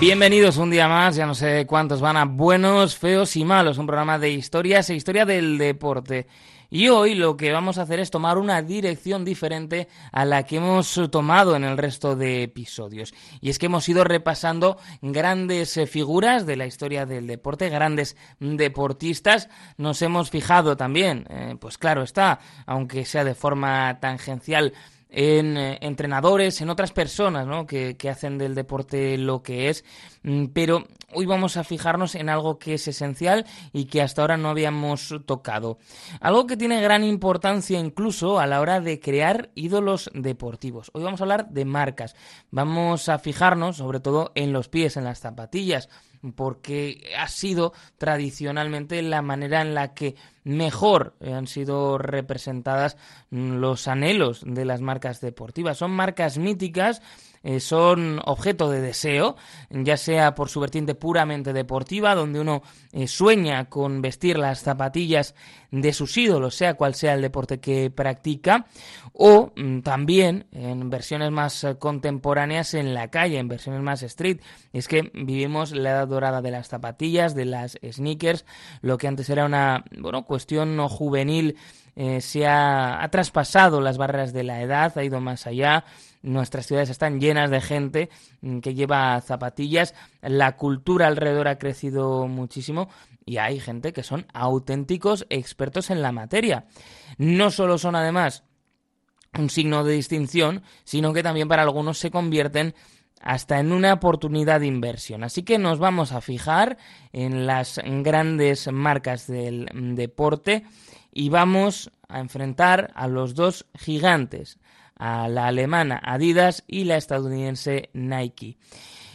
Bienvenidos un día más, ya no sé cuántos van a buenos, feos y malos, un programa de historias e historia del deporte. Y hoy lo que vamos a hacer es tomar una dirección diferente a la que hemos tomado en el resto de episodios. Y es que hemos ido repasando grandes eh, figuras de la historia del deporte, grandes deportistas. Nos hemos fijado también, eh, pues claro está, aunque sea de forma tangencial, en eh, entrenadores, en otras personas ¿no? que, que, hacen del deporte lo que es. Mm, pero hoy vamos a fijarnos en algo que es esencial y que hasta ahora no habíamos tocado. Algo que tiene gran importancia incluso a la hora de crear ídolos deportivos. Hoy vamos a hablar de marcas. Vamos a fijarnos sobre todo en los pies, en las zapatillas porque ha sido tradicionalmente la manera en la que mejor han sido representadas los anhelos de las marcas deportivas. Son marcas míticas eh, son objeto de deseo, ya sea por su vertiente puramente deportiva, donde uno eh, sueña con vestir las zapatillas de sus ídolos, sea cual sea el deporte que practica, o mm, también en versiones más eh, contemporáneas en la calle, en versiones más street. Es que vivimos la edad dorada de las zapatillas, de las sneakers, lo que antes era una bueno, cuestión no juvenil se ha, ha, traspasado las barreras de la edad, ha ido más allá, Nuestras ciudades están llenas de gente mm, que lleva zapatillas, la cultura alrededor ha crecido muchísimo y hay gente que son auténticos expertos en la materia. No solo son además un signo de distinción, sino que también para algunos se convierten hasta en una oportunidad de inversión. Así que nos vamos a fijar en las grandes marcas del deporte y vamos a enfrentar a los dos gigantes, a la alemana Adidas y la estadounidense Nike.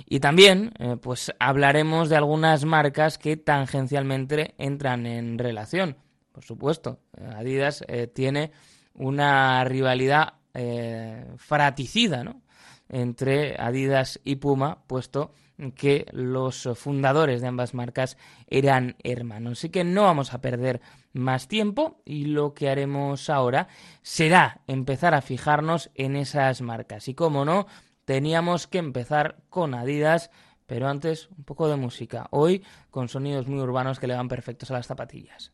Y también, eh, pues hablaremos de algunas marcas que tangencialmente entran en relación. Por supuesto, Adidas eh, tiene una rivalidad eh, fraticida, ¿no? entre Adidas y Puma, puesto que los fundadores de ambas marcas eran hermanos. Así que no vamos a perder más tiempo y lo que haremos ahora será empezar a fijarnos en esas marcas. Y como no, teníamos que empezar con Adidas, pero antes un poco de música. Hoy con sonidos muy urbanos que le van perfectos a las zapatillas.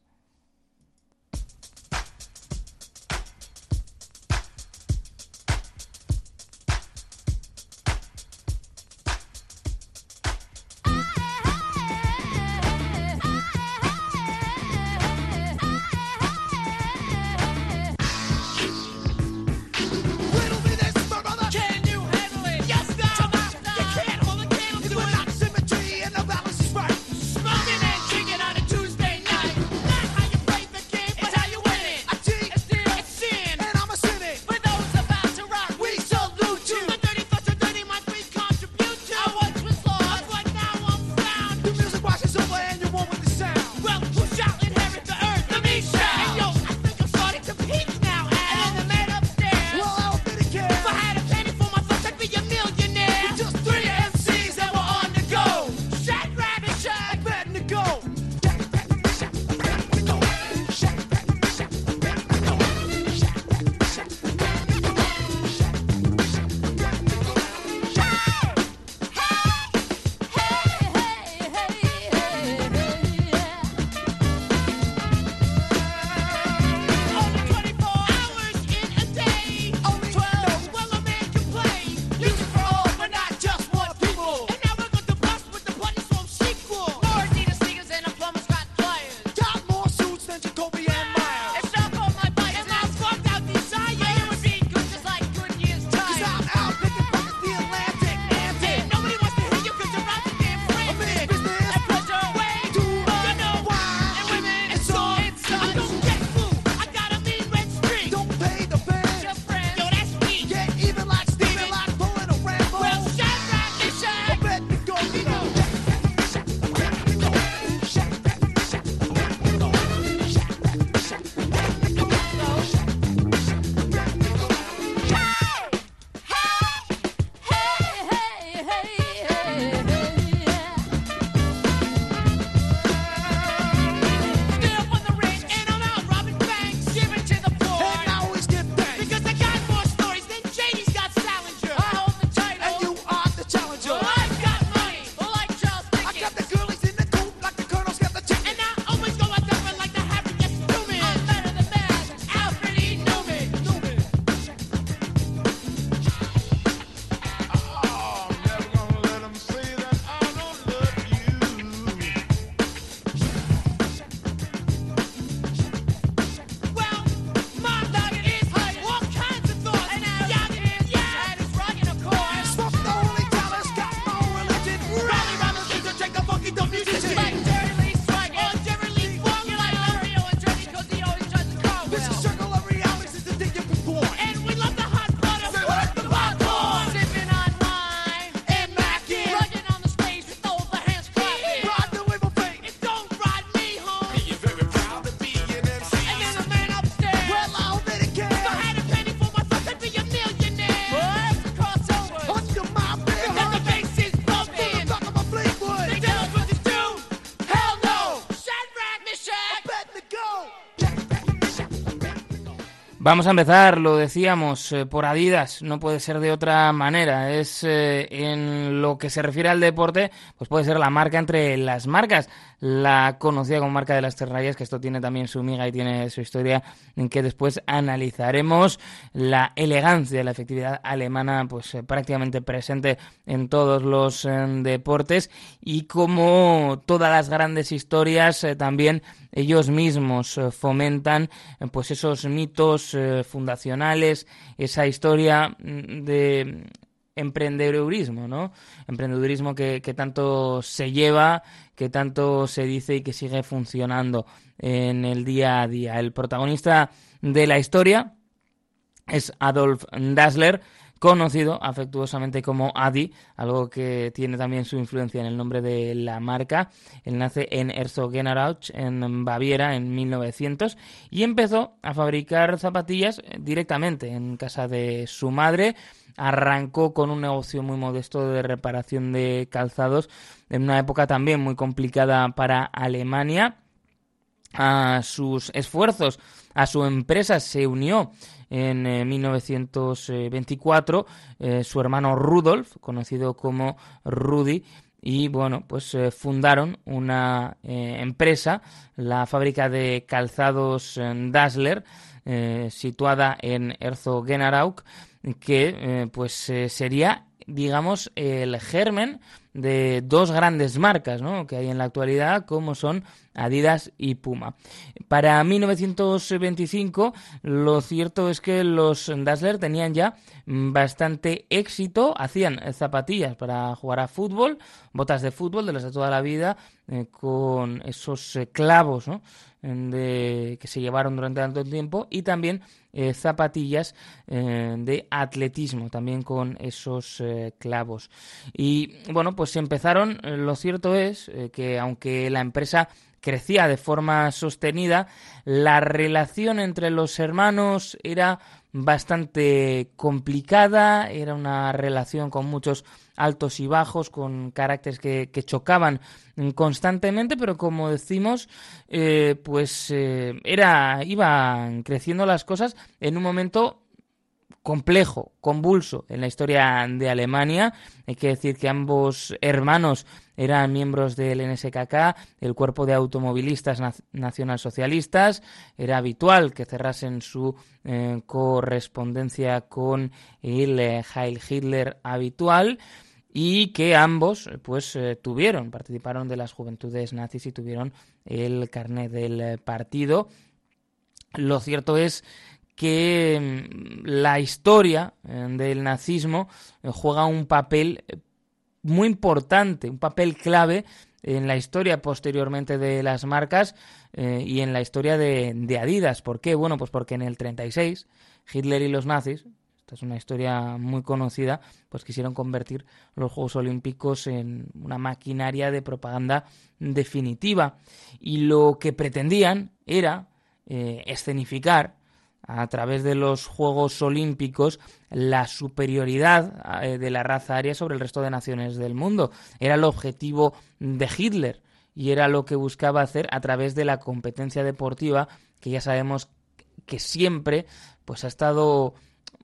Vamos a empezar, lo decíamos, eh, por Adidas, no puede ser de otra manera. Es eh, en lo que se refiere al deporte, pues puede ser la marca entre las marcas, la conocida como marca de las terrarias, que esto tiene también su miga y tiene su historia, en que después analizaremos la elegancia, la efectividad alemana, pues eh, prácticamente presente en todos los deportes y como todas las grandes historias también ellos mismos eh, fomentan eh, pues esos mitos eh, fundacionales, esa historia mm, de emprendedurismo, ¿no? Emprendedurismo que, tanto se lleva, que tanto se dice y que sigue funcionando en el día a día. El protagonista de la historia es Adolf Dassler, conocido afectuosamente como Adi, algo que tiene también su influencia en el nombre de la marca. Él nace en Herzogenaurach, en Baviera, en 1900 y empezó a fabricar zapatillas directamente en casa de su madre. Arrancó con un negocio muy modesto de reparación de calzados en una época también muy complicada para Alemania. A sus esfuerzos, a su empresa se unió en 1924 eh, eh, su hermano Rudolf, conocido como Rudy, y bueno, pues eh, fundaron una empresa, la fábrica de calzados Dassler, situada en Herzogenaurach, que pues sería digamos el germen de dos grandes marcas ¿no? que hay en la actualidad, como son Adidas y Puma. Para 1925, lo cierto es que los Dassler tenían ya bastante éxito, hacían zapatillas para jugar a fútbol, botas de fútbol de las de toda la vida, eh, con esos eh, clavos ¿no? que se llevaron durante tanto tiempo y también eh, zapatillas de atletismo, también con esos clavos. Y bueno, pues empezaron, lo cierto es que aunque la empresa crecía de forma sostenida, la relación entre los hermanos era bastante complicada, era una relación con muchos altos y bajos, con caracteres que, chocaban constantemente, pero como decimos, eh, pues eh, era, iban creciendo las cosas en un momento complejo, convulso en la historia de Alemania. Hay que decir que ambos hermanos eran miembros del NSKK, el cuerpo de automovilistas nacionalsocialistas. Era habitual que cerrasen su eh, correspondencia con el Heil Hitler habitual y que ambos pues eh, tuvieron, participaron de las juventudes nazis y tuvieron el carnet del eh, partido. Lo cierto es que mm, la historia eh, del nazismo juega un papel muy importante, un papel clave en la historia posteriormente de las marcas y en la historia de, Adidas. ¿Por qué? Bueno, pues porque en el 36 Hitler y los nazis, es una historia muy conocida, pues quisieron convertir los Juegos Olímpicos en una maquinaria de propaganda definitiva. Y lo que pretendían era eh, escenificar a través de los Juegos Olímpicos la superioridad eh, de la raza aria sobre el resto de naciones del mundo. Era el objetivo de Hitler y era lo que buscaba hacer a través de la competencia deportiva que ya sabemos que siempre pues ha estado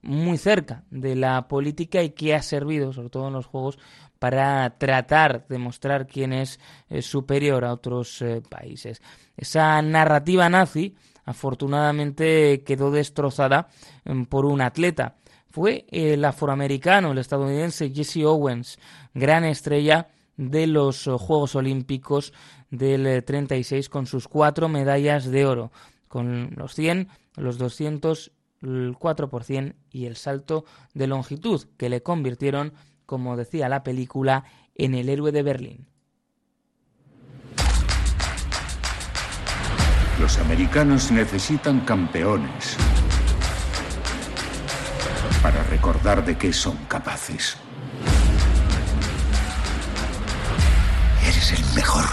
muy cerca de la política y que ha servido, sobre todo en los juegos, para tratar de mostrar quién es eh, superior a otros eh, países. Esa narrativa nazi, afortunadamente, quedó destrozada em, por un atleta. Fue el afroamericano, el estadounidense Jesse Owens, gran estrella de los eh, Juegos Olímpicos del 36 con sus cuatro medallas de oro, con los 100, los 200 el 4% y el salto de longitud que le convirtieron, como decía la película, en el héroe de Berlín. Los americanos necesitan campeones para recordar de qué son capaces. Eres el mejor.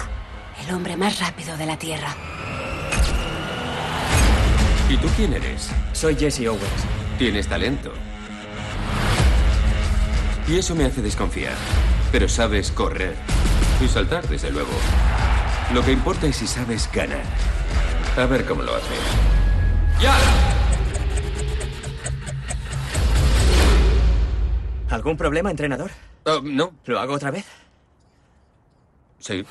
El hombre más rápido de la Tierra. ¿Y tú quién eres? Soy Jesse Owens. Tienes talento. Y eso me hace desconfiar. Pero sabes correr. Y saltar, desde luego. Lo que importa es si sabes ganar. A ver cómo lo hace. ¡Ya! ¿Algún problema, entrenador? Oh, no. ¿Lo hago otra vez? Sí.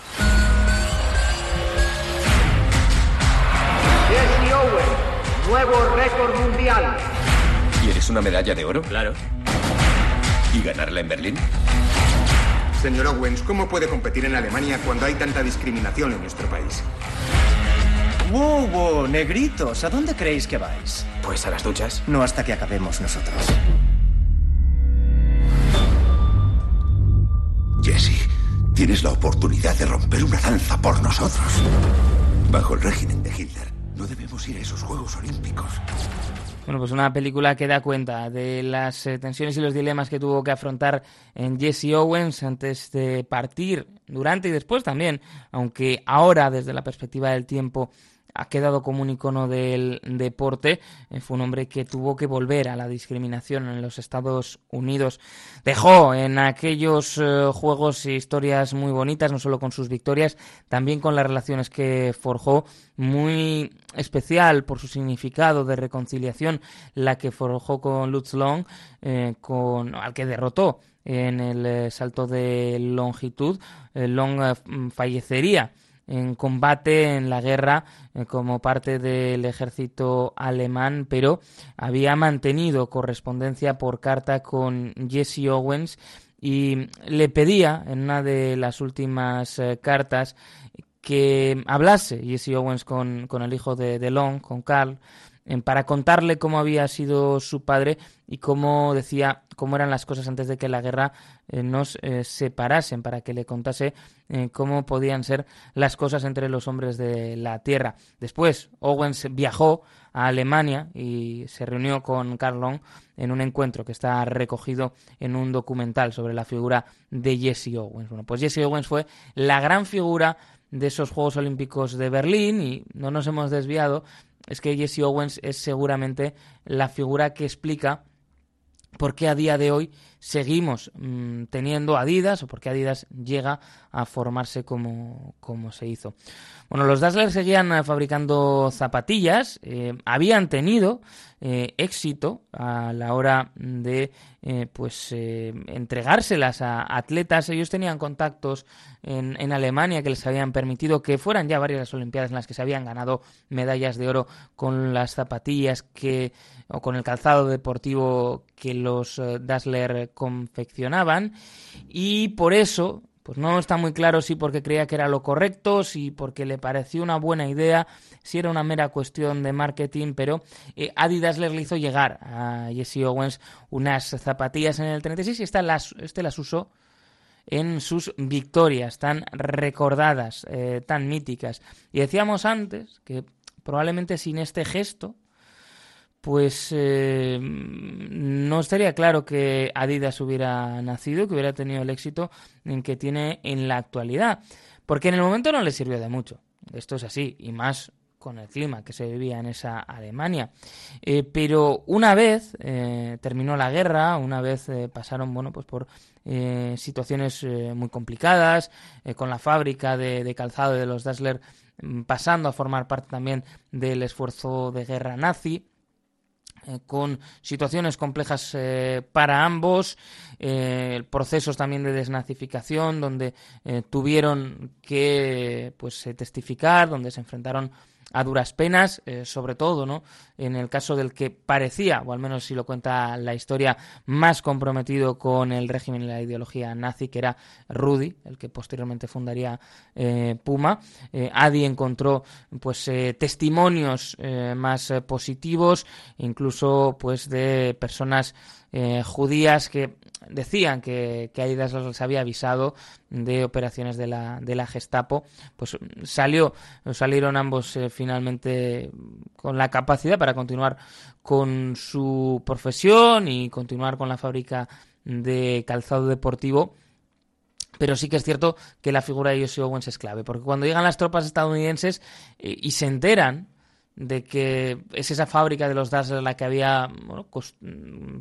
Jesse Owen, nuevo récord mundial. ¿Quieres una medalla de oro? Claro. ¿Y ganarla en Berlín? Señor Owens, ¿cómo puede competir en Alemania cuando hay tanta discriminación en nuestro país? ¡Wow, wow! Negritos, ¿a dónde creéis que vais? Pues a las duchas. No hasta que acabemos nosotros. Jesse, tienes la oportunidad de romper una lanza por nosotros. Bajo el régimen de Hitler, no debemos ir a esos Juegos Olímpicos. Bueno, pues una película que da cuenta de las eh, tensiones y los dilemas que tuvo que afrontar en Jesse Owens antes de partir, durante y después también, aunque ahora desde la perspectiva del tiempo ha quedado como un icono del deporte. Eh, fue un hombre que tuvo que volver a la discriminación en los Estados Unidos. Dejó en aquellos eh, juegos historias muy bonitas, no solo con sus victorias, también con las relaciones que forjó, muy especial por su significado de reconciliación, la que forjó con Lutz Long, eh, con, al que derrotó en el salto de longitud. Long fallecería en combate en la guerra eh, como parte del ejército alemán, pero había mantenido correspondencia por carta con Jesse Owens y le pedía en una de las últimas eh, cartas que hablase Jesse Owens con, con el hijo de, de Long, con Carl, para contarle cómo había sido su padre y cómo decía cómo eran las cosas antes de que la guerra eh, nos eh, separasen, para que le contase eh, cómo podían ser las cosas entre los hombres de la tierra. Después, Owens viajó a Alemania y se reunió con Carl Long en un encuentro que está recogido en un documental sobre la figura de Jesse Owens. Bueno, pues Jesse Owens fue la gran figura de esos Juegos Olímpicos de Berlín y no nos hemos desviado es que Jesse Owens es seguramente la figura que explica por qué a día de hoy seguimos mm, teniendo Adidas o por qué Adidas llega a formarse como, como se hizo. Bueno, los Dassler seguían eh, fabricando zapatillas, eh, habían tenido eh, éxito a la hora de pues entregárselas a atletas. Ellos tenían contactos en, en, Alemania que les habían permitido que fueran ya varias las Olimpiadas en las que se habían ganado medallas de oro con las zapatillas que o con el calzado deportivo que los Dassler confeccionaban y por eso pues no está muy claro si porque creía que era lo correcto, si porque le pareció una buena idea, si era una mera cuestión de marketing, pero eh, Adidas le hizo llegar a Jesse Owens unas zapatillas en el 36 y esta las, este las usó en sus victorias tan recordadas, eh, tan míticas. Y decíamos antes que probablemente sin este gesto, pues eh, no estaría claro que Adidas hubiera nacido, que hubiera tenido el éxito en que tiene en la actualidad, porque en el momento no le sirvió de mucho. Esto es así, y más con el clima que se vivía en esa Alemania. Eh, pero una vez eh, terminó la guerra, una vez pasaron bueno, pues por situaciones muy complicadas, con la fábrica de, de, calzado de los Dassler mm, pasando a formar parte también del esfuerzo de guerra nazi. Eh, con situaciones complejas eh, para ambos, eh, procesos también de desnazificación donde tuvieron que pues testificar, donde se enfrentaron a duras penas, eh, sobre todo, ¿no? En el caso del que parecía, o al menos si lo cuenta la historia, más comprometido con el régimen y la ideología nazi, que era Rudy, el que posteriormente fundaría eh, Puma. Eh, Adi encontró, pues, testimonios más positivos, incluso, pues, de personas judías que decían que, que Adidas les había avisado de operaciones de la, de la Gestapo, pues salió, salieron ambos eh, finalmente con la capacidad para continuar con su profesión y continuar con la fábrica de calzado deportivo. Pero sí que es cierto que la figura de Jesse Owens es clave, porque cuando llegan las tropas estadounidenses eh, y se enteran de que es esa fábrica de los Dazzler la que había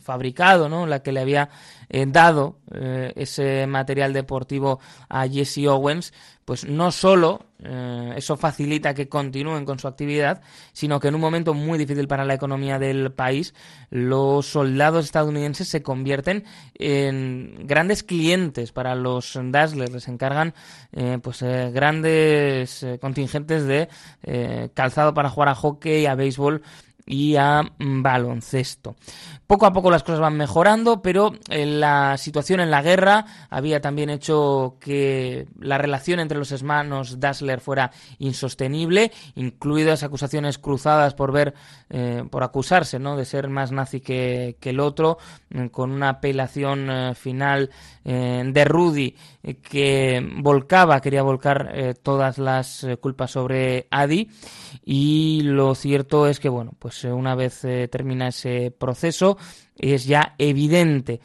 fabricado, ¿no? la que le había eh, dado eh, ese material deportivo a Jesse Owens, pues no solo eh, eso facilita que continúen con su actividad, sino que en un momento muy difícil para la economía del país, los soldados estadounidenses se convierten en grandes clientes. Para los Dazzlers, les encargan eh, pues eh, grandes contingentes de calzado para jugar a hockey, a béisbol y a mm, baloncesto. Poco a poco las cosas van mejorando, pero eh, la situación en la guerra había también hecho que la relación entre los hermanos Dassler fuera insostenible, incluidas acusaciones cruzadas por ver, eh, por acusarse, ¿no? de ser más nazi que, el otro, mm, con una apelación eh, final de Rudy que volcaba, quería volcar todas las culpas sobre Adi y lo cierto es que bueno, pues una vez termina ese proceso es ya evidente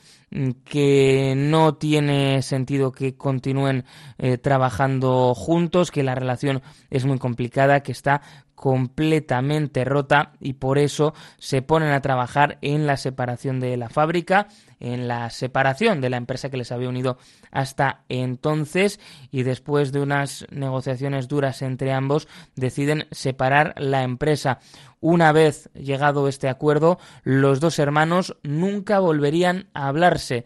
que no tiene sentido que continúen eh, trabajando juntos, que la relación es muy complicada, que está completamente rota y por eso se ponen a trabajar en la separación de la fábrica, en la separación de la empresa que les había unido hasta entonces y después de unas negociaciones duras entre ambos deciden separar la empresa. Una vez llegado este acuerdo, los dos hermanos nunca volverían a hablarse.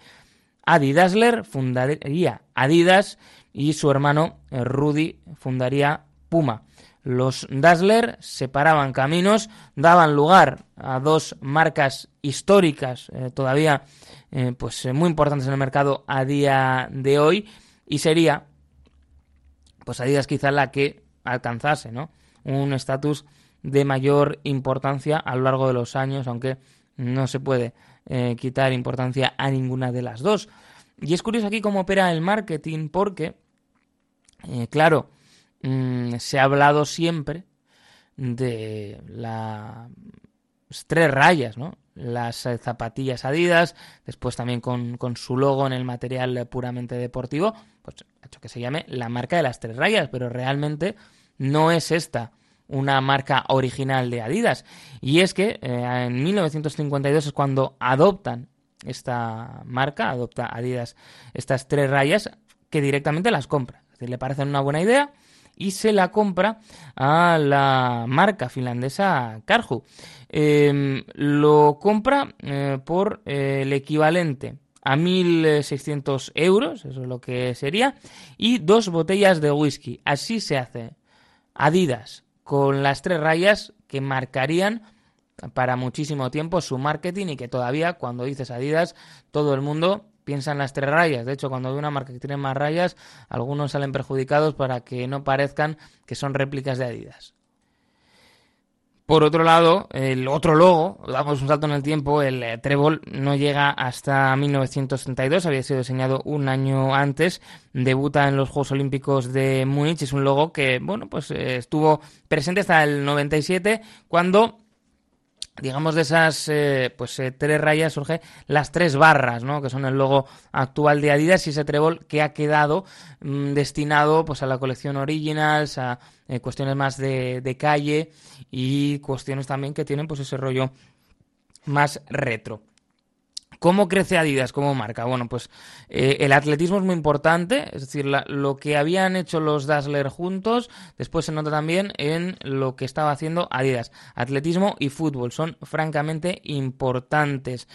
Adi Dassler fundaría Adidas y su hermano eh, Rudy fundaría Puma. Los Dassler separaban caminos, daban lugar a dos marcas históricas eh, todavía eh, pues, muy importantes en el mercado a día de hoy y sería pues Adidas quizá la que alcanzase ¿no? un estatus de mayor importancia a lo largo de los años, aunque no se puede eh, quitar importancia a ninguna de las dos. Y es curioso aquí cómo opera el marketing, porque, eh, claro, mm, se ha hablado siempre de las tres rayas, ¿no? Las zapatillas Adidas, después también con, con, su logo en el material puramente deportivo, pues ha hecho que se llame la marca de las tres rayas, pero realmente no es esta una marca original de Adidas. Y es que eh, en 1952 es cuando adoptan esta marca, adopta Adidas estas tres rayas, que directamente las compra. Es decir, le parecen una buena idea y se la compra a la marca finlandesa Karhu. Em, lo compra eh, por eh, el equivalente a 1.600 euros, eso es lo que sería, y dos botellas de whisky. Así se hace. Adidas con las tres rayas que marcarían para muchísimo tiempo su marketing y que todavía cuando dices Adidas todo el mundo piensa en las tres rayas. De hecho, cuando ve una marca que tiene más rayas, algunos salen perjudicados para que no parezcan que son réplicas de Adidas. Por otro lado, el otro logo, damos un salto en el tiempo, el eh, Trébol no llega hasta 1932, había sido diseñado un año antes, debuta en los Juegos Olímpicos de Múnich, es un logo que, bueno, pues eh, estuvo presente hasta el 97, cuando digamos de esas eh, pues eh, tres rayas surge las tres barras no que son el logo actual de Adidas y ese trébol que ha quedado mm, destinado pues a la colección Originals a eh, cuestiones más de, de, calle y cuestiones también que tienen pues ese rollo más retro ¿Cómo crece Adidas como marca? Bueno, pues eh, el atletismo es muy importante, es decir, lo que habían hecho los Dassler juntos, después se nota también en lo que estaba haciendo Adidas. Atletismo y fútbol son francamente importantes.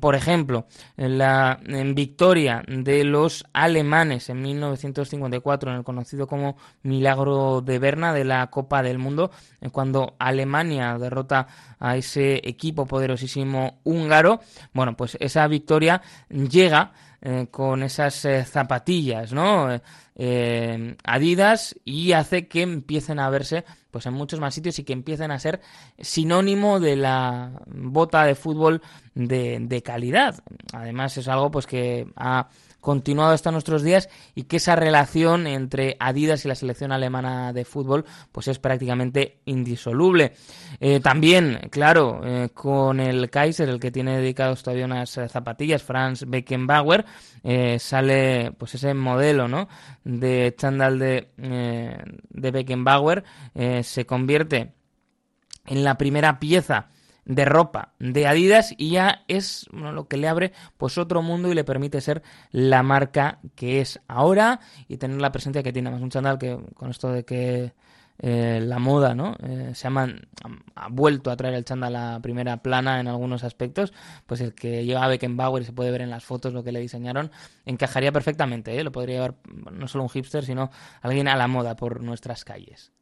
Por ejemplo, la victoria de los alemanes en 1954 en el conocido como Milagro de Berna de la Copa del Mundo, cuando Alemania derrota a ese equipo poderosísimo húngaro, bueno, pues esa victoria llega eh, con esas eh, zapatillas, ¿no? Eh, Adidas y hace que empiecen a verse pues en muchos más sitios y que empiecen a ser sinónimo de la bota de fútbol de, de calidad. Además es algo pues que ha continuado hasta nuestros días y que esa relación entre Adidas y la selección alemana de fútbol pues es prácticamente indisoluble. Eh, también, claro, eh, con el Kaiser, el que tiene dedicados todavía unas eh, zapatillas, Franz Beckenbauer, sale pues ese modelo ¿no? de chándal de, de Beckenbauer, se convierte en la primera pieza de ropa de Adidas y ya es lo que le abre pues otro mundo y le permite ser la marca que es ahora y tener la presencia que tiene más un chandal que con esto de que eh, la moda, ¿no? Eh, se ha, vuelto a traer el chándal a la primera plana en algunos aspectos, pues el que lleva Beckenbauer y se puede ver en las fotos lo que le diseñaron, encajaría perfectamente, ¿eh? Lo podría llevar no solo un hipster, sino alguien a la moda por nuestras calles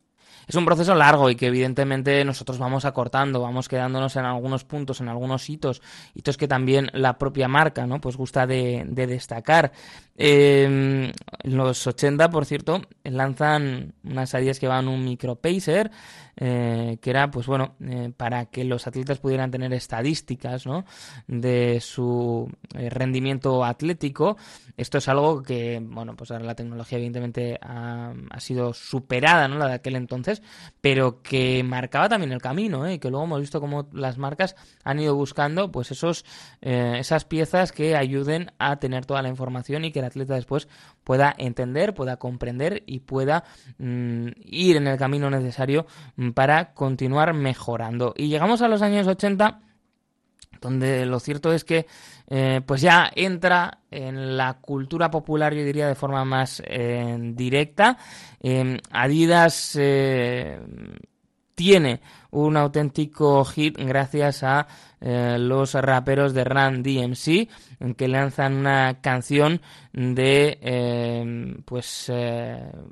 es un proceso largo y que evidentemente nosotros vamos acortando, vamos quedándonos en algunos puntos, en algunos hitos, hitos que también la propia marca, ¿no? Pues gusta de, destacar. Eh, los 80, por cierto, lanzan unas adidas que van un micro pacer, eh, que era, pues bueno, eh, para que los atletas pudieran tener estadísticas ¿no? de su eh, rendimiento atlético. Esto es algo que, bueno, pues ahora la tecnología evidentemente ha, sido superada, ¿no? La de aquel entonces, pero que marcaba también el camino, ¿eh? que luego hemos visto cómo las marcas han ido buscando, pues esos, esas piezas que ayuden a tener toda la información y que el atleta después pueda entender, pueda comprender y pueda mm, ir en el camino necesario para continuar mejorando. Y llegamos a los años 80 donde lo cierto es que eh, pues ya entra en la cultura popular, yo diría de forma más eh, directa. Em, Adidas eh, tiene un auténtico hit gracias a los raperos de Run DMC que lanzan una canción de em, pues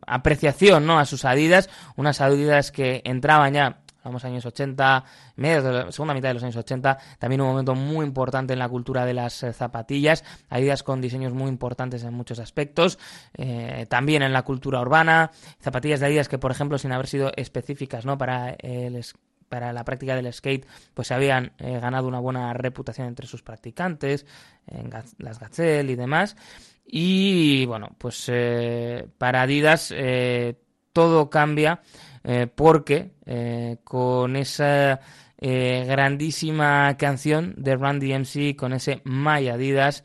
apreciación ¿no? a sus Adidas, unas Adidas que entraban ya vamos años 80, mediados de la segunda mitad de los años 80, también un momento muy importante en la cultura de las eh, zapatillas, Adidas con diseños muy importantes en muchos aspectos, eh, también en la cultura urbana, zapatillas de Adidas que, por ejemplo, sin haber sido específicas ¿no? para el para la práctica del skate, pues se habían eh, ganado una buena reputación entre sus practicantes, en las Gazelle y demás. Y bueno, pues para Adidas todo cambia eh, porque eh, con esa eh, grandísima canción de Randy MC, con ese My Adidas,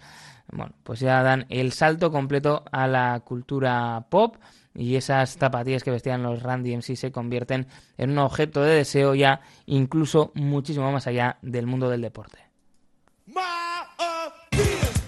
bueno, pues ya dan el salto completo a la cultura pop y esas zapatillas que vestían los Randy MC se convierten en un objeto de deseo ya incluso muchísimo más allá del mundo del deporte. all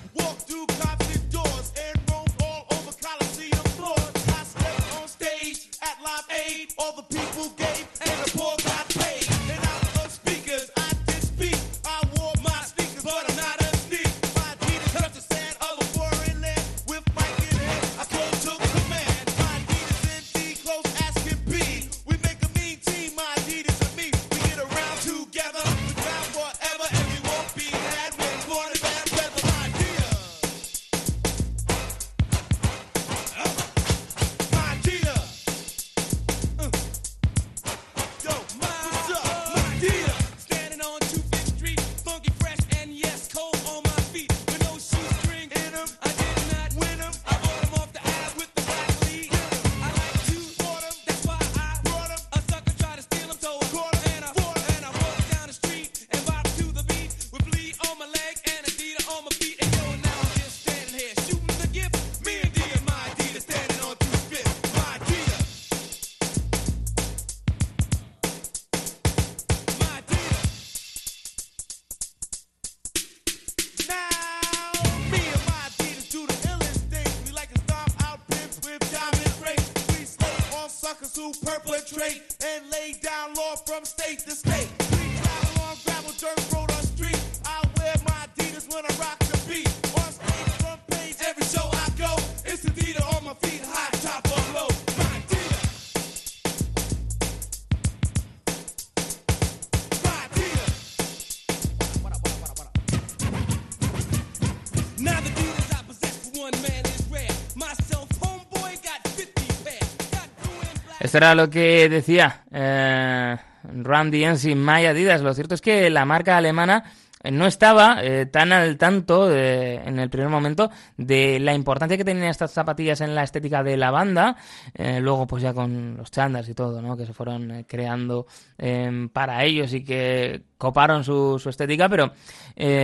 era lo que decía eh, Run DMC My Adidas. Lo cierto es que la marca alemana no estaba eh, tan al tanto en el primer momento de la importancia que tenían estas zapatillas en la estética de la banda, eh, luego pues ya con los chandas y todo, ¿no? que se fueron eh, creando em, para ellos y que coparon su, su estética, pero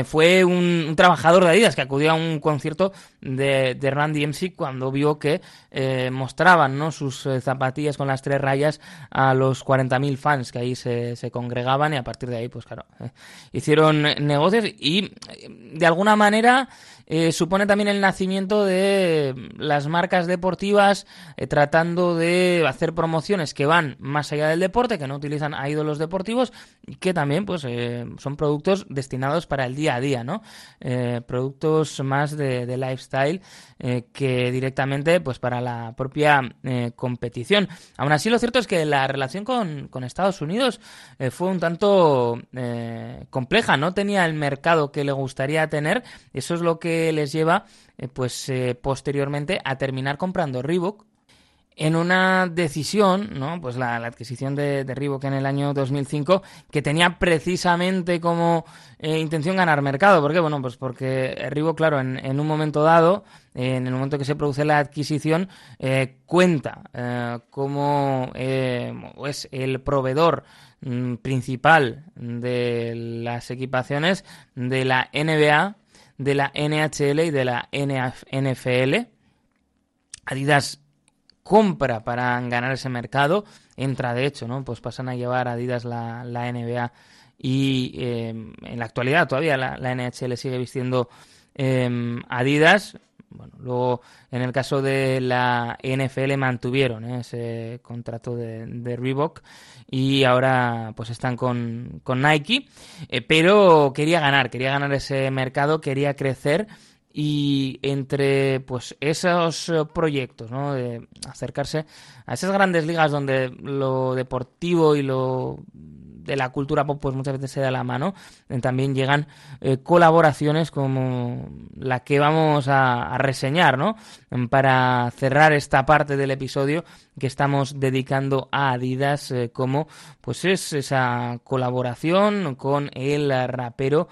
fue un, trabajador de Adidas que acudió a un concierto de, de Randy MC cuando vio que mostraban ¿no? sus zapatillas con las tres rayas a los 40.000 fans que ahí se, se, congregaban y a partir de ahí, pues claro, hicieron negocios y de alguna manera eh, supone también el nacimiento de las marcas deportivas eh, tratando de hacer promociones que van más allá del deporte, que no utilizan a ídolos deportivos y que también pues eh, son productos destinados para el día a día, ¿no? productos más de, de lifestyle que directamente pues para la propia competición. Aún así lo cierto es que la relación con, con Estados Unidos fue un tanto compleja, no tenía el mercado que le gustaría tener, eso es lo que les lleva eh, pues eh, posteriormente a terminar comprando Reebok en una decisión, ¿no? Pues la, adquisición de, de, Reebok en el año 2005, que tenía precisamente como eh, intención ganar mercado. ¿Por qué? Bueno, pues porque Reebok, claro, en, un momento dado, en el momento que se produce la adquisición, cuenta como es el proveedor mm, principal de las equipaciones de la NBA de la NHL y de la NFL. Adidas compra para ganar ese mercado, entra de hecho, ¿no? Pues pasan a llevar Adidas la, la NBA y em, en la actualidad todavía la, NHL sigue vistiendo em, Adidas. Bueno, luego en el caso de la NFL mantuvieron ¿eh? ese contrato de, Reebok y ahora pues están con, con Nike, eh, pero quería ganar, quería ganar ese mercado, quería crecer y entre pues esos proyectos, ¿no? de acercarse a esas grandes ligas donde lo deportivo y lo de la cultura pop pues muchas veces se da la mano, eh, también llegan eh, colaboraciones como la que vamos a, reseñar, ¿no? Para cerrar esta parte del episodio que estamos dedicando a Adidas eh, como pues es esa colaboración con el rapero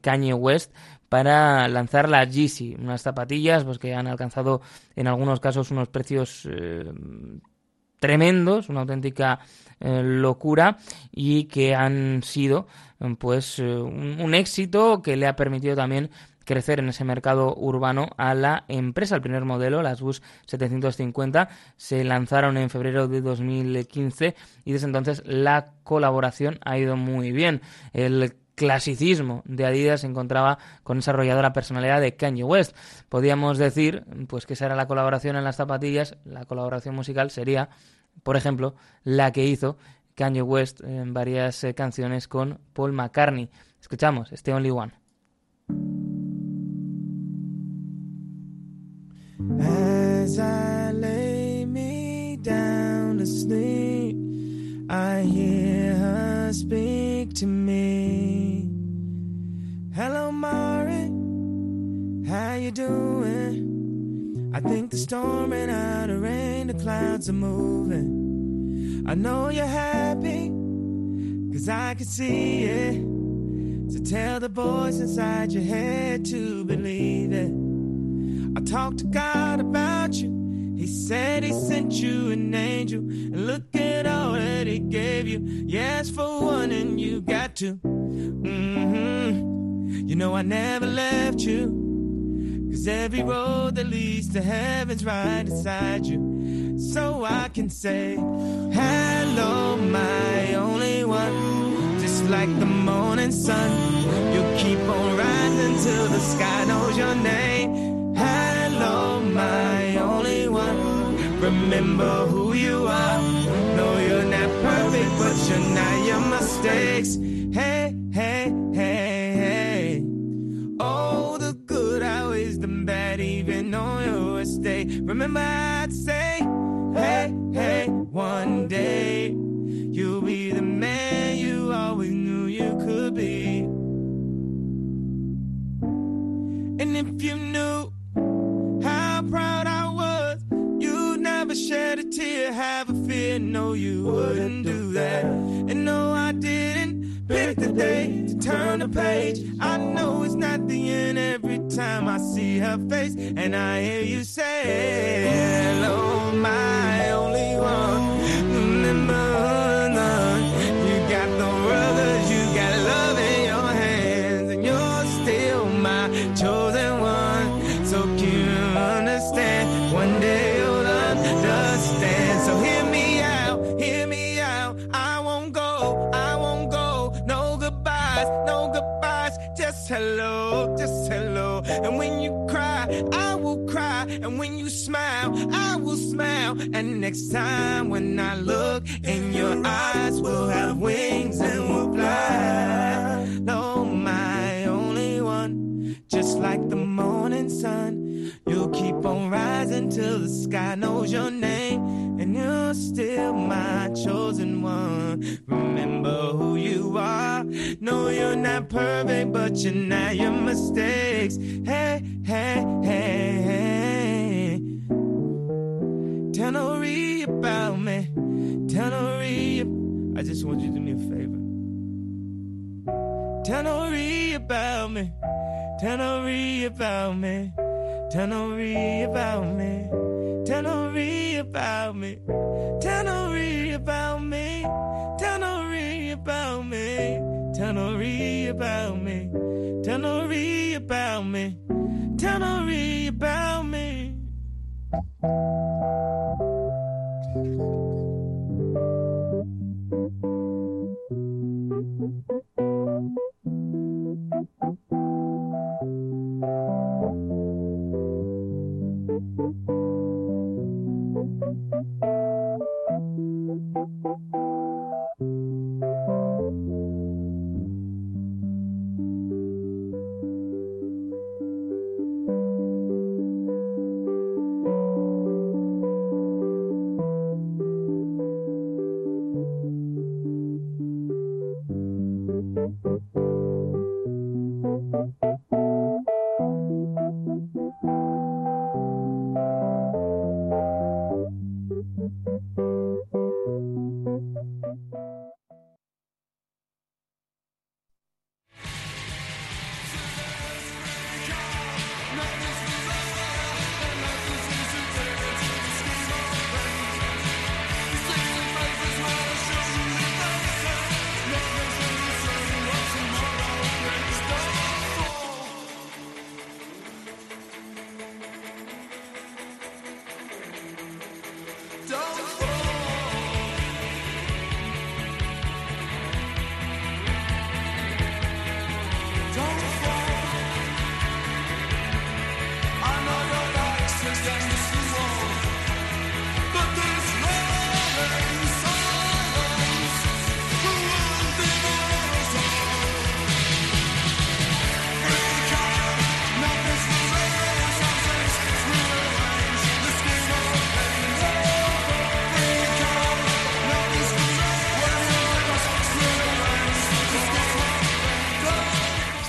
Kanye West para lanzar la Yeezy, unas zapatillas pues que han alcanzado en algunos casos unos precios tremendos, una auténtica eh, locura y que han sido pues eh, un, éxito que le ha permitido también crecer en ese mercado urbano a la empresa. El primer modelo, las Bus 750, se lanzaron en febrero de 2015 y desde entonces la colaboración ha ido muy bien. El clasicismo de Adidas se encontraba con esa arrolladora personalidad de Kanye West. Podíamos decir, pues que esa era la colaboración en las zapatillas, la colaboración musical sería por ejemplo, la que hizo Kanye West en varias eh, canciones con Paul McCartney. Escuchamos este Only One. I hear her speak to me. Hello, Mari, how you doing? I think the storm and out of rain, the clouds are moving. I know you're happy, cause I can see it. So tell the voice inside your head to believe it. I talked to God about you. He said he sent you an angel. And look at all that he gave you. Yes, for one, and you got to. Mm-hmm. You know I never left you. Cause every road that leads to heaven's right inside you. So I can say, Hello, my only one. Just like the morning sun, you'll keep on rising till the sky knows your name. Hello, my. Remember who you are. No, you're not perfect, but you're not your mistakes. Hey, hey, hey, hey. Oh, the good outweighs the bad, even on your worst day. Remember, I'd say, hey, hey, one day you'll be the man you always knew you could be. And if you tear, have a fear, no, you wouldn't do that. And no, I didn't pick the day to turn the page. I know it's not the end every time I see her face, and I hear you say, Hello, my only one. Just hello, just hello. And when you cry, I will cry. And when you smile, I will smile. And next time when I look in your eyes, we'll have wings and we'll fly. No, my only one, just like the morning sun. You'll keep on rising till the sky knows your name, you're still my chosen one. Remember who you are. No, you're not perfect, but you're not your mistakes. Hey, hey, hey, hey. Tell Nori about me. Tell Nori. I just want you to do me a favor. Tell Nori about me. Tell Nori about me. Tell Nori about me. Tell Nori about me. Tell Nori about me. Tell Nori about me. Tell Nori about me. Tell Nori about me. Tell about me.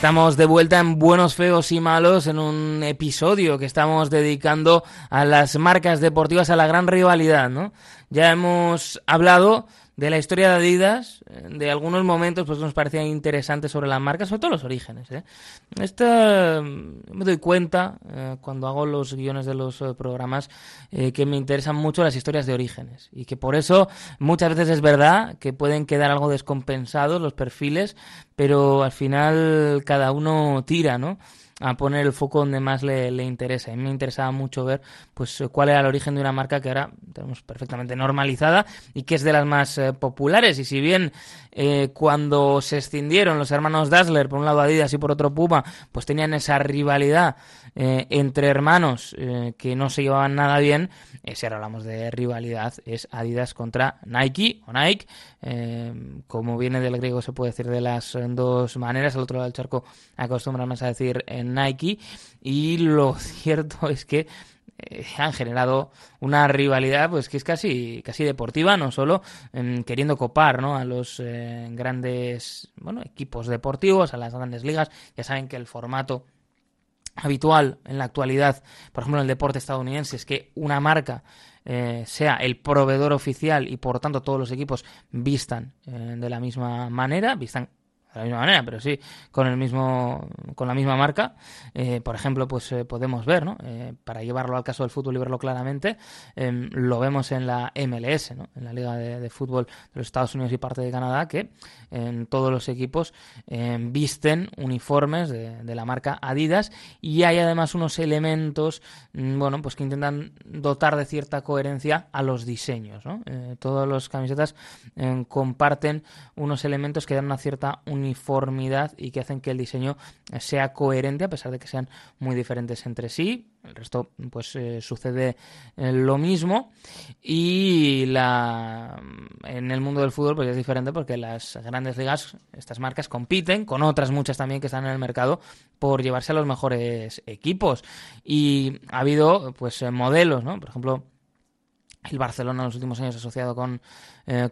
Estamos de vuelta en Buenos, Feos y Malos en un episodio que estamos dedicando a las marcas deportivas, a la gran rivalidad, ¿no? Ya hemos hablado de la historia de Adidas, de algunos momentos pues nos parecían interesantes sobre las marcas, sobre todo los orígenes. ¿eh? Esto me doy cuenta eh, cuando hago los guiones de los eh, programas eh, que me interesan mucho las historias de orígenes y que por eso muchas veces es verdad que pueden quedar algo descompensados los perfiles, pero al final cada uno tira, ¿no? A poner el foco donde más le, le, interesa. Mí me interesaba mucho ver pues cuál era el origen de una marca que ahora tenemos perfectamente normalizada y que es de las más eh, populares. Y si bien eh, cuando se escindieron los hermanos Dassler, por un lado Adidas y por otro Puma, pues tenían esa rivalidad eh, entre hermanos eh, que no se llevaban nada bien, eh, si ahora hablamos de rivalidad, es Adidas contra Nike o Nike, como viene del griego se puede decir de las dos maneras, al otro lado del charco acostumbramos a decir Nike, y lo cierto es que han generado una rivalidad pues que es casi casi deportiva no solo eh, queriendo copar ¿no? a los grandes bueno equipos deportivos a las grandes ligas. Ya saben que el formato habitual en la actualidad, por ejemplo en el deporte estadounidense, es que una marca eh, sea el proveedor oficial y por tanto todos los equipos vistan eh, de la misma manera, vistan de la misma manera, pero sí con el mismo, con la misma marca. Eh, por ejemplo, pues eh, podemos ver, ¿no? Eh, para llevarlo al caso del fútbol y verlo claramente, em, lo vemos en la MLS, ¿no? En la Liga de, Fútbol de los Estados Unidos y parte de Canadá, que en todos los equipos em, visten uniformes de, la marca Adidas y hay además unos elementos, mm, bueno, pues que intentan dotar de cierta coherencia a los diseños, ¿no? todas las camisetas em, comparten unos elementos que dan una cierta uniformidad y que hacen que el diseño sea coherente a pesar de que sean muy diferentes entre sí. El resto, pues, eh, sucede eh, lo mismo. Y la, en el mundo del fútbol, pues es diferente porque las grandes ligas, estas marcas, compiten con otras muchas también que están en el mercado por llevarse a los mejores equipos. Y ha habido, pues, eh, modelos, ¿no? Por ejemplo, el Barcelona en los últimos años asociado con,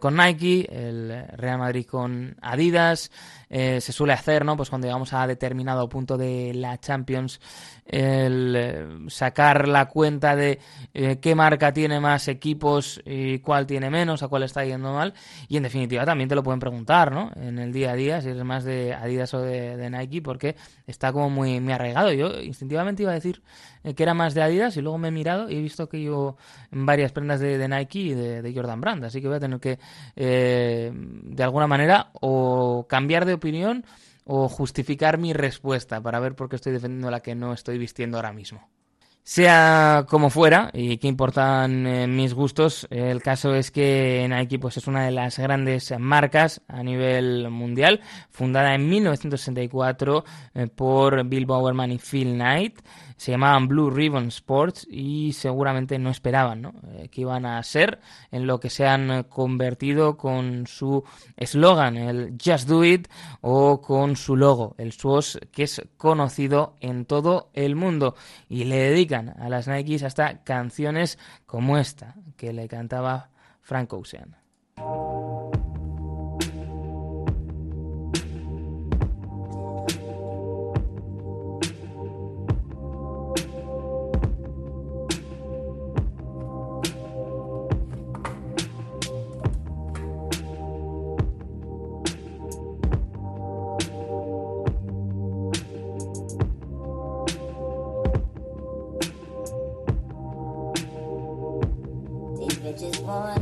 con Nike, el Real Madrid con Adidas, eh, se suele hacer, ¿no? Pues cuando llegamos a determinado punto de la Champions, el eh, sacar la cuenta de eh, qué marca tiene más equipos y cuál tiene menos, a cuál está yendo mal. Y en definitiva también te lo pueden preguntar, ¿no? En el día a día, si eres más de Adidas o de, Nike, porque está como muy, muy arraigado. Yo instintivamente iba a decir que era más de Adidas y luego me he mirado y he visto que yo varias prendas de, Nike y de, Jordan Brand. Así que voy a tener que, de alguna manera, o cambiar de opinión o justificar mi respuesta para ver por qué estoy defendiendo la que no estoy vistiendo ahora mismo. Sea como fuera, y que importan eh, mis gustos, el caso es que Nike pues, es una de las grandes marcas a nivel mundial, fundada en 1964 eh, por Bill Bowerman y Phil Knight se llamaban Blue Ribbon Sports y seguramente no esperaban ¿no? Eh, que iban a ser en lo que se han convertido con su eslogan, el Just Do It, o con su logo, el SWOS, que es conocido en todo el mundo. Y le dedican a las Nikes hasta canciones como esta, que le cantaba Frank Ocean.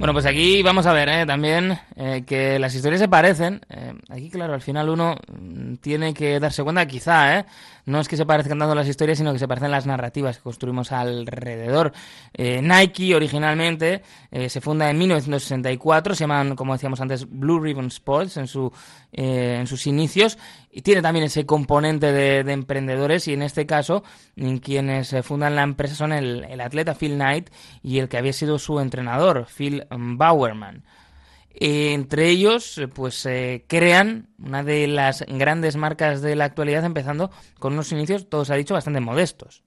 Bueno, pues aquí vamos a ver ¿eh? también eh, que las historias se parecen. Eh, aquí, claro, al final uno mm, tiene que darse cuenta, quizá, ¿eh? No es que se parezcan tanto las historias, sino que se parecen las narrativas que construimos alrededor. Eh, Nike originalmente eh, se funda en 1964, se llaman, como decíamos antes, Blue Ribbon Sports en, su, eh, en sus inicios, y tiene también ese componente de, emprendedores, y en este caso, quienes fundan la empresa son el, el atleta Phil Knight y el que había sido su entrenador, Phil Bowerman. Eh, entre ellos, eh, pues eh, crean una de las grandes marcas de la actualidad, empezando con unos inicios, todos ha dicho, bastante modestos.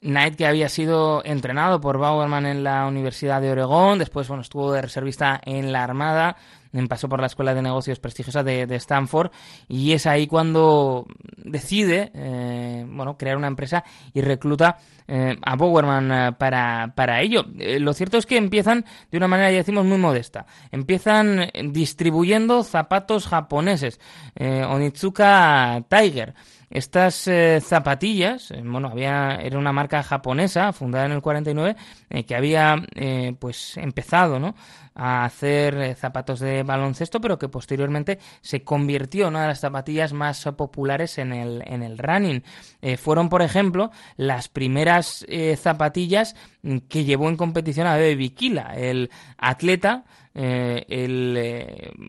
Knight, que había sido entrenado por Bauerman en la Universidad de Oregón, después bueno, estuvo de reservista en la Armada, pasó por la Escuela de Negocios prestigiosa de, Stanford y es ahí cuando decide eh, bueno, crear una empresa y recluta eh, a Bowerman eh, para, para ello. lo cierto es que empiezan de una manera, ya decimos, muy modesta. Empiezan distribuyendo zapatos japoneses, Onitsuka Tiger. Estas zapatillas, bueno, había era una marca japonesa fundada en el 49 que había pues empezado, ¿no? a hacer eh, zapatos de baloncesto, pero que posteriormente se convirtió en una de las zapatillas más populares en el, en el running. Eh, fueron, por ejemplo, las primeras eh, zapatillas que llevó en competición a Bebe Bikila, el atleta el,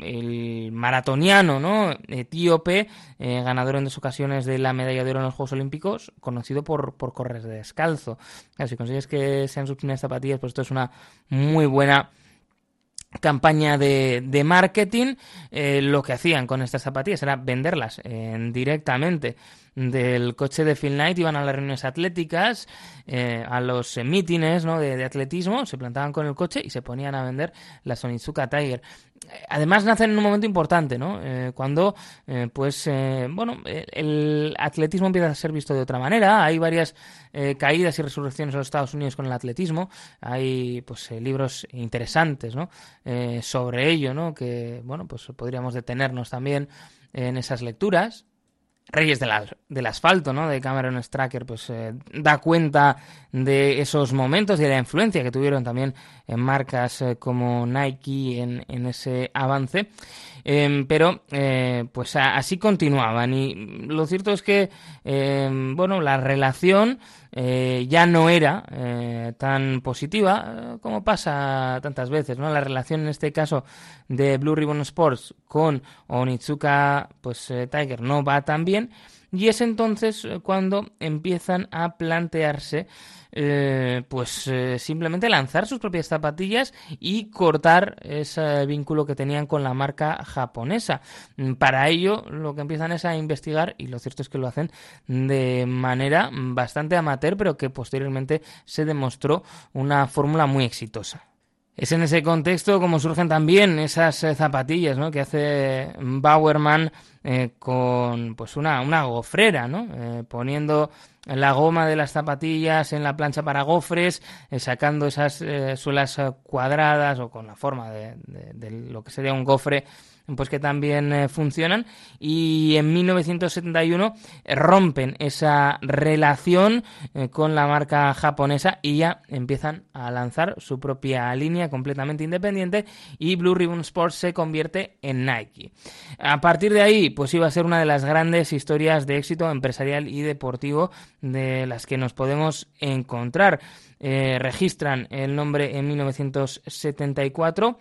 el, maratoniano ¿no? etíope, ganador en dos ocasiones de la medalla de oro en los Juegos Olímpicos, conocido por, por correr descalzo. si consigues que sean sus primeras zapatillas, pues esto es una muy buena campaña de, de marketing, eh, lo que hacían con estas zapatillas era venderlas eh, directamente del coche de Phil Knight, iban a las reuniones atléticas, eh, a los mítines ¿no? de, atletismo, se plantaban con el coche y se ponían a vender la Sonizuka Tiger. Además nacen en un momento importante, ¿no? cuando, pues, bueno, el atletismo empieza a ser visto de otra manera, hay varias caídas y resurrecciones en los Estados Unidos con el atletismo, hay, pues, libros interesantes, ¿no? Eh, sobre ello, ¿no? Que, bueno, pues podríamos detenernos también en esas lecturas. Reyes del asfalto, ¿no? De Cameron Stracker, pues eh, da cuenta de esos momentos y de la influencia que tuvieron también en marcas eh, como Nike en, ese avance. Em, pero, pues así continuaban. Y lo cierto es que, em, bueno, la relación eh, ya no era eh, tan positiva eh, como pasa tantas veces, ¿no? La relación en este caso de Blue Ribbon Sports con Onitsuka pues Tiger no va tan bien y es entonces cuando empiezan a plantearse eh, pues eh, simplemente lanzar sus propias zapatillas y cortar ese vínculo que tenían con la marca japonesa. Mm, para ello lo que empiezan es a investigar y lo cierto es que lo hacen de manera bastante amateur pero que posteriormente se demostró una fórmula muy exitosa. Es en ese contexto como surgen también esas eh, zapatillas ¿no? que hace Bauerman con pues una, una gofrera, ¿no? poniendo la goma de las zapatillas en la plancha para gofres, eh, sacando esas eh, suelas eh, cuadradas o con la forma de, lo que sería un gofre pues que también eh, funcionan y en 1971 eh, rompen esa relación eh, con la marca japonesa y ya empiezan a lanzar su propia línea completamente independiente y Blue Ribbon Sports se convierte en Nike. A partir de ahí, pues iba a ser una de las grandes historias de éxito empresarial y deportivo de las que nos podemos encontrar. registran el nombre en 1974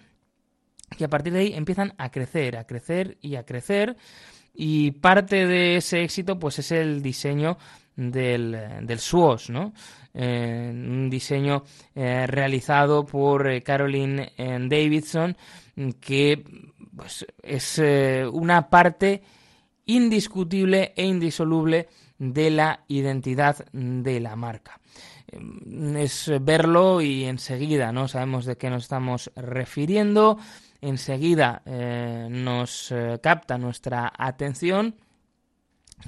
y a partir de ahí empiezan a crecer, a crecer y a crecer. Y parte de ese éxito, pues es el diseño del, del SWOS, ¿no? Eh, un diseño eh, realizado por eh, Caroline Davidson, que pues, es una parte indiscutible e indisoluble de la identidad de la marca. Es verlo y enseguida no sabemos de qué nos estamos refiriendo enseguida eh, nos eh, capta nuestra atención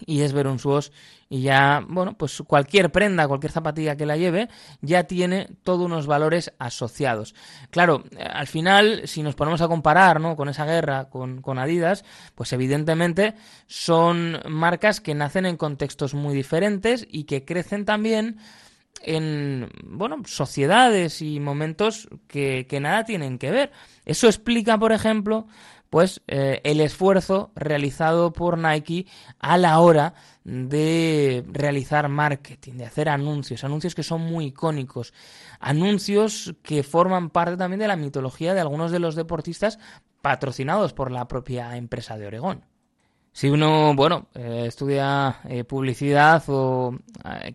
y es verunsuos y ya, bueno, pues cualquier prenda, cualquier zapatilla que la lleve, ya tiene todos unos valores asociados. Claro, eh, al final, si nos ponemos a comparar, ¿no? Con esa guerra, con, con Adidas, pues evidentemente son marcas que nacen en contextos muy diferentes y que crecen también en bueno sociedades y momentos que, que, nada tienen que ver. Eso explica, por ejemplo, pues eh, el esfuerzo realizado por Nike a la hora de realizar marketing, de hacer anuncios, anuncios que son muy icónicos, anuncios que forman parte también de la mitología de algunos de los deportistas patrocinados por la propia empresa de Oregón. Si uno, bueno, eh, estudia eh, publicidad o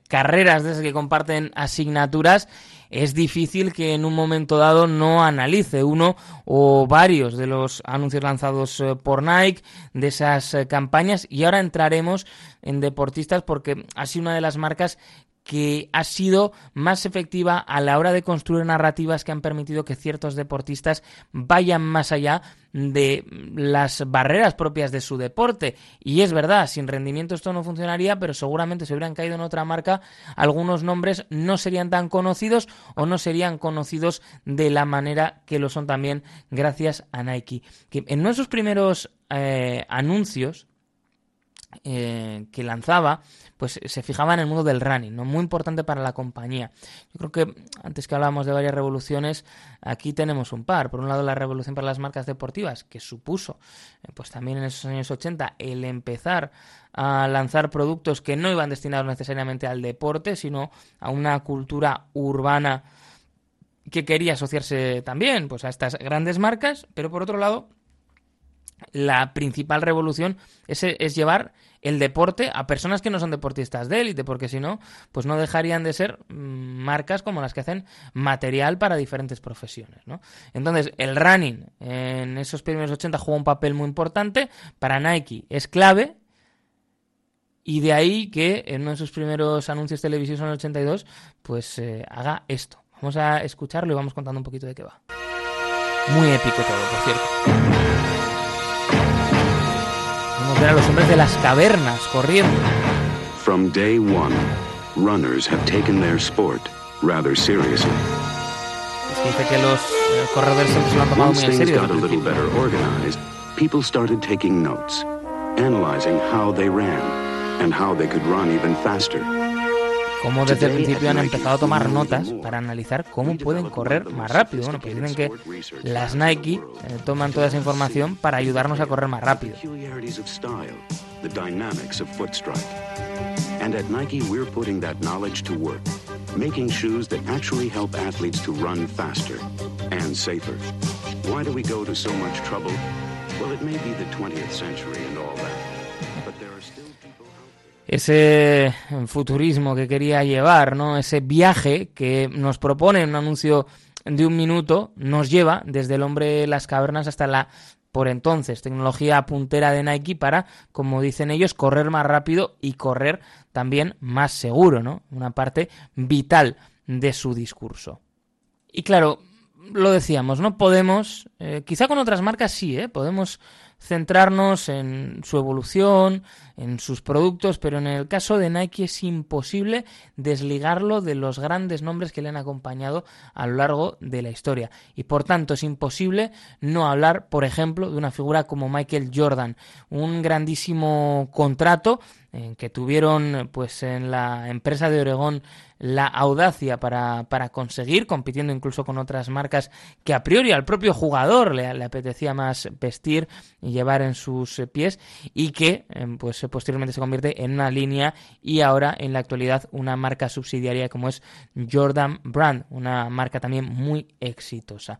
carreras de esas que comparten asignaturas, es difícil que en un momento dado no analice uno o varios de los anuncios lanzados eh, por Nike, de esas eh, campañas, y ahora entraremos en deportistas porque ha sido una de las marcas que ha sido más efectiva a la hora de construir narrativas que han permitido que ciertos deportistas vayan más allá de las barreras propias de su deporte. Y es verdad, sin rendimiento esto no funcionaría, pero seguramente si hubieran caído en otra marca, algunos nombres no serían tan conocidos o no serían conocidos de la manera que lo son también gracias a Nike. Que en nuestros primeros eh, anuncios eh, que lanzaba, pues se fijaba en el mundo del running, ¿no? Muy importante para la compañía. Yo creo que antes que hablábamos de varias revoluciones, aquí tenemos un par. Por un lado, la revolución para las marcas deportivas, que supuso, eh, pues también en esos años 80, el empezar a lanzar productos que no iban destinados necesariamente al deporte, sino a una cultura urbana que quería asociarse también pues a estas grandes marcas, pero por otro lado, la principal revolución es, llevar el deporte a personas que no son deportistas de élite, porque si no, pues no dejarían de ser mm, marcas como las que hacen material para diferentes profesiones. ¿no? Entonces, el running en esos primeros 80 juega un papel muy importante, para Nike es clave, y de ahí que en uno de sus primeros anuncios televisivos en el 82, pues eh, haga esto. Vamos a escucharlo y vamos contando un poquito de qué va. Muy épico todo, por cierto ver a los hombres de las cavernas corriendo. From day one, runners have taken their sport rather seriously. Es que dice que los eh, corredores se lo han tomado muy en serio. got a little better organized, people started taking notes, analyzing how they ran and how they could run even faster. Como desde el principio han empezado a tomar notas para analizar cómo pueden correr más rápido. Bueno, pues dicen que las Nike eh, toman toda esa información para ayudarnos a correr más rápido. And at Nike, we're putting that knowledge to work, making shoes that actually help athletes to run faster and safer. Why do we go to so much trouble? Well, it may be the 20th century and ese futurismo que quería llevar, ¿no? Ese viaje que nos propone un anuncio de un minuto, nos lleva desde el hombre de las cavernas hasta la por entonces tecnología puntera de Nike para, como dicen ellos, correr más rápido y correr también más seguro, ¿no? Una parte vital de su discurso. Y claro, lo decíamos, no podemos, eh, quizá con otras marcas sí, ¿eh? podemos centrarnos en su evolución, en sus productos, pero en el caso de Nike es imposible desligarlo de los grandes nombres que le han acompañado a lo largo de la historia. Y por tanto es imposible no hablar, por ejemplo, de una figura como Michael Jordan, un grandísimo contrato en que tuvieron pues en la empresa de Oregón la audacia para, para, conseguir, compitiendo incluso con otras marcas que a priori al propio jugador le, le apetecía más vestir y llevar en sus pies y que em, pues posteriormente se convierte en una línea y ahora en la actualidad una marca subsidiaria como es Jordan Brand, una marca también muy exitosa.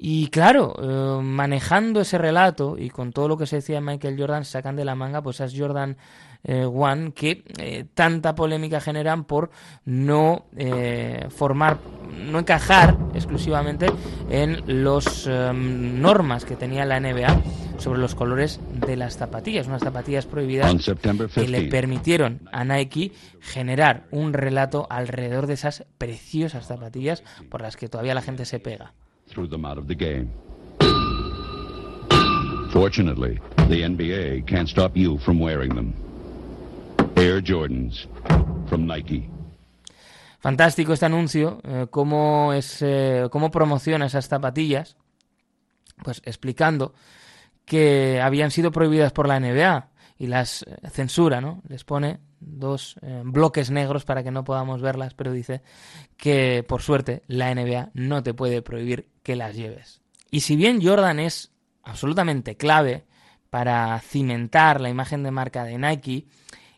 Y claro, eh, manejando ese relato y con todo lo que se decía de Michael Jordan, sacan de la manga pues es Jordan eh, One que eh, tanta polémica generan por no formar, no encajar exclusivamente en las normas que tenía la NBA sobre los colores de las zapatillas, unas zapatillas prohibidas que le permitieron a Nike generar un relato alrededor de esas preciosas zapatillas por las que todavía la gente se pega. Fortunately, the NBA can't stop you from wearing them. Fantástico este anuncio, eh, cómo, es, eh, cómo promociona esas zapatillas, pues explicando que habían sido prohibidas por la NBA y las eh, censura, ¿no? Les pone dos bloques negros para que no podamos verlas, pero dice que por suerte la NBA no te puede prohibir que las lleves. Y si bien Jordan es absolutamente clave para cimentar la imagen de marca de Nike,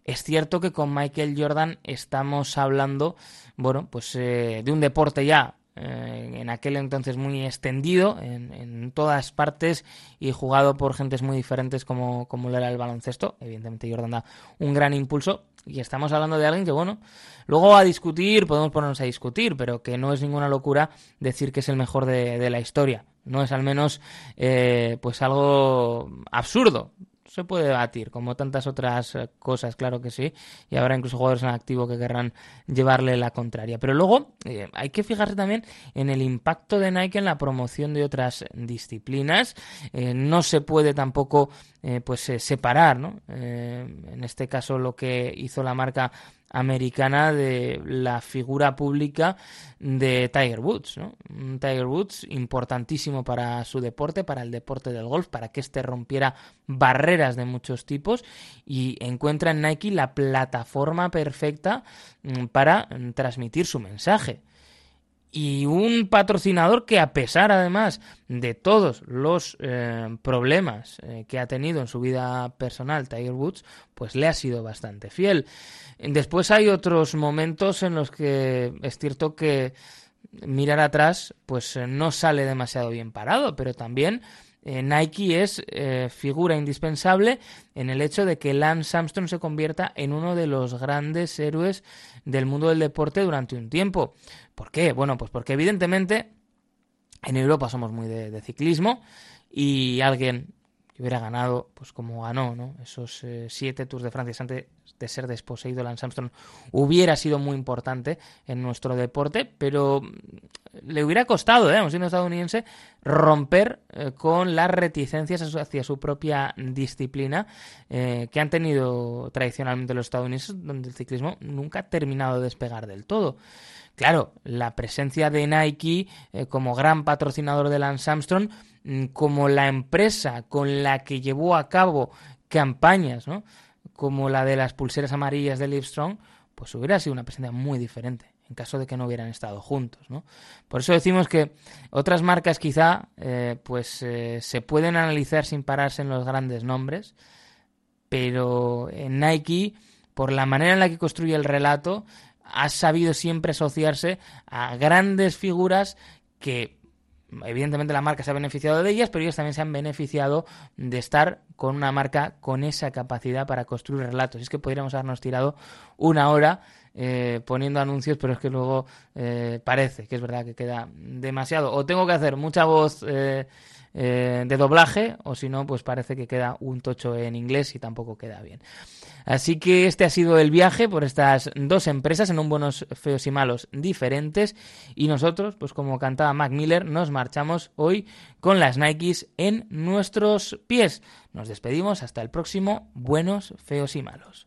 es cierto que con Michael Jordan estamos hablando, bueno, pues eh, de un deporte ya eh, en aquel entonces muy extendido en, todas partes y jugado por gentes muy diferentes como, como lo era el baloncesto. Evidentemente Jordan da un gran impulso y estamos hablando de alguien que, bueno, luego a discutir, podemos ponernos a discutir, pero que no es ninguna locura decir que es el mejor de, la historia. No es al menos eh, pues algo absurdo se puede debatir, como tantas otras eh, cosas, claro que sí, y habrá incluso jugadores en activo que querrán llevarle la contraria. Pero luego eh, hay que fijarse también en el impacto de Nike en la promoción de otras disciplinas. Eh, no se puede tampoco pues separar, ¿no? en este caso lo que hizo la marca americana de la figura pública de Tiger Woods. ¿no? Tiger Woods importantísimo para su deporte, para el deporte del golf, para que éste rompiera barreras de muchos tipos y encuentra en Nike la plataforma perfecta mm, para mm, transmitir su mensaje y un patrocinador que a pesar además de todos los eh, problemas eh, que ha tenido en su vida personal Tiger Woods, pues le ha sido bastante fiel. Después hay otros momentos en los que es cierto que mirar atrás pues eh, no sale demasiado bien parado, pero también Nike es figura indispensable en el hecho de que Lance Armstrong se convierta en uno de los grandes héroes del mundo del deporte durante un tiempo. ¿Por qué? Bueno, pues porque evidentemente en Europa somos muy de, ciclismo y alguien hubiera ganado, pues como ganó, ¿no? Esos eh, siete Tours de Francia antes de ser desposeído Lance Armstrong hubiera sido muy importante en nuestro deporte, pero le hubiera costado, ¿eh? siendo estadounidense, romper eh, con las reticencias hacia su propia disciplina eh, que han tenido tradicionalmente los estadounidenses, donde el ciclismo nunca ha terminado de despegar del todo. Claro, la presencia de Nike como gran patrocinador de Lance Armstrong, mm, como la empresa con la que llevó a cabo campañas, ¿no? como la de las pulseras amarillas de Livestrong, pues hubiera sido una presencia muy diferente en caso de que no hubieran estado juntos, ¿no? Por eso decimos que otras marcas quizá eh, pues eh, se pueden analizar sin pararse en los grandes nombres, pero en Nike, por la manera en la que construye el relato, ha sabido siempre asociarse a grandes figuras que evidentemente la marca se ha beneficiado de ellas, pero ellos también se han beneficiado de estar con una marca con esa capacidad para construir relatos. Es que podríamos habernos tirado una hora eh, poniendo anuncios, pero es que luego eh, parece que es verdad que queda demasiado. O tengo que hacer mucha voz eh, de doblaje, o si no, pues parece que queda un tocho en inglés y tampoco queda bien. Así que este ha sido el viaje por estas dos empresas en un buenos, feos y malos diferentes. Y nosotros, pues como cantaba Mac Miller, nos marchamos hoy con las Nikes en nuestros pies. Nos despedimos hasta el próximo Buenos, Feos y Malos.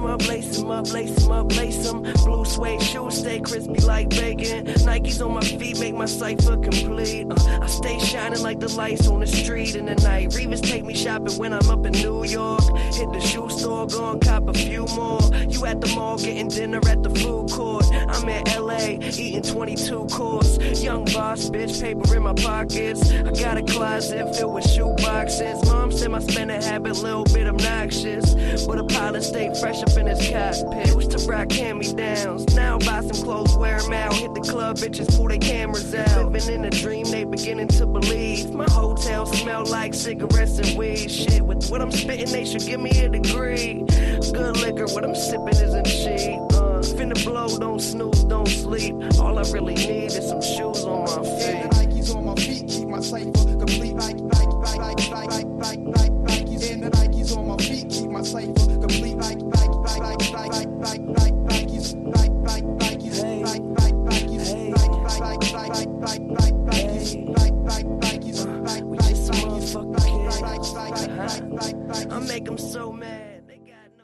Them up, lace them up, lace up, lace them. Blue suede shoes stay crispy like bacon. Nikes on my feet make my cipher complete. Uh, I stay shining like the lights on the street in the night. Revis take me shopping when I'm up in New York. Hit the shoe store, go and cop a few more. You at the mall getting dinner at the food court. I'm in LA eating 22 course. Young boss, bitch, paper in my pockets. I got a closet filled with shoe boxes. Mom said my spending habit, little bit obnoxious. But a pilot stayed fresh up in his cockpit. Used to rock hand-me-downs. Now buy some clothes, wear them out. Hit the club, bitches pull their cameras out. Living in a dream, they beginning to believe. My hotel smell like cigarettes and weed. Shit, with what I'm spitting, they should give me a degree. Good liquor, what I'm sipping isn't cheap. Uh, finna blow, don't snooze, don't sleep. All I really need is some shoes on my feet. And the Nikes on my feet keep my cipher complete.